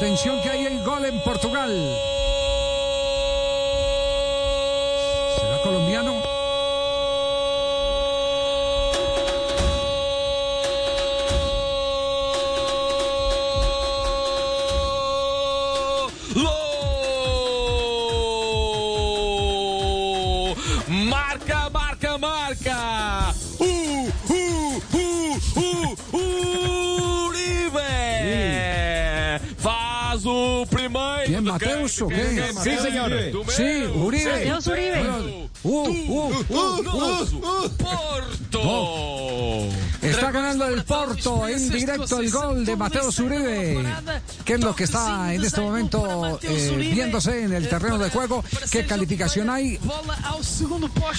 Atención que hay el gol en Portugal. ¿Será colombiano? Gol! Marca, marca, marca! O primeiro. ¿Quién, Mateus o qué? Sí, señor. Sí, Uribe. Mateus Uribe. Uh, uh, uh, uh. Porto! Ganando el Porto en directo el gol de Mateo Uribe. ¿Qué es lo que está en este momento eh, viéndose en el terreno de juego? ¿Qué calificación hay?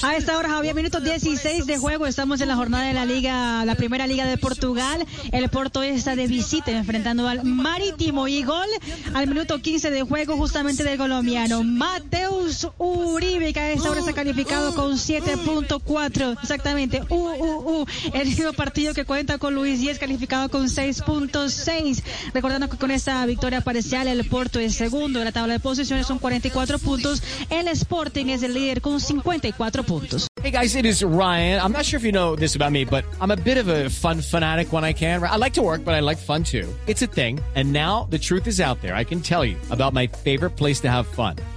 A esta hora, Javier, minutos 16 de juego. Estamos en la jornada de la Liga, la primera Liga de Portugal. El Porto está de visita enfrentando al Marítimo y gol al minuto 15 de juego justamente del colombiano. Mateus Uribe, que a esta hora está calificado con 7.4. Exactamente. Uh, uh, uh. El mismo partido que cuenta con Luis Díaz calificado con 6.6. Recordando que con esta victoria parcial el Porto es segundo en la tabla de posiciones son 44 puntos. El Sporting es el líder con 54 puntos. Hey guys, it is Ryan. I'm not sure if you know this about me, but I'm a bit of a fun fanatic when I can. I like to work, but I like fun too. It's a thing. And now the truth is out there. I can tell you about my favorite place to have fun.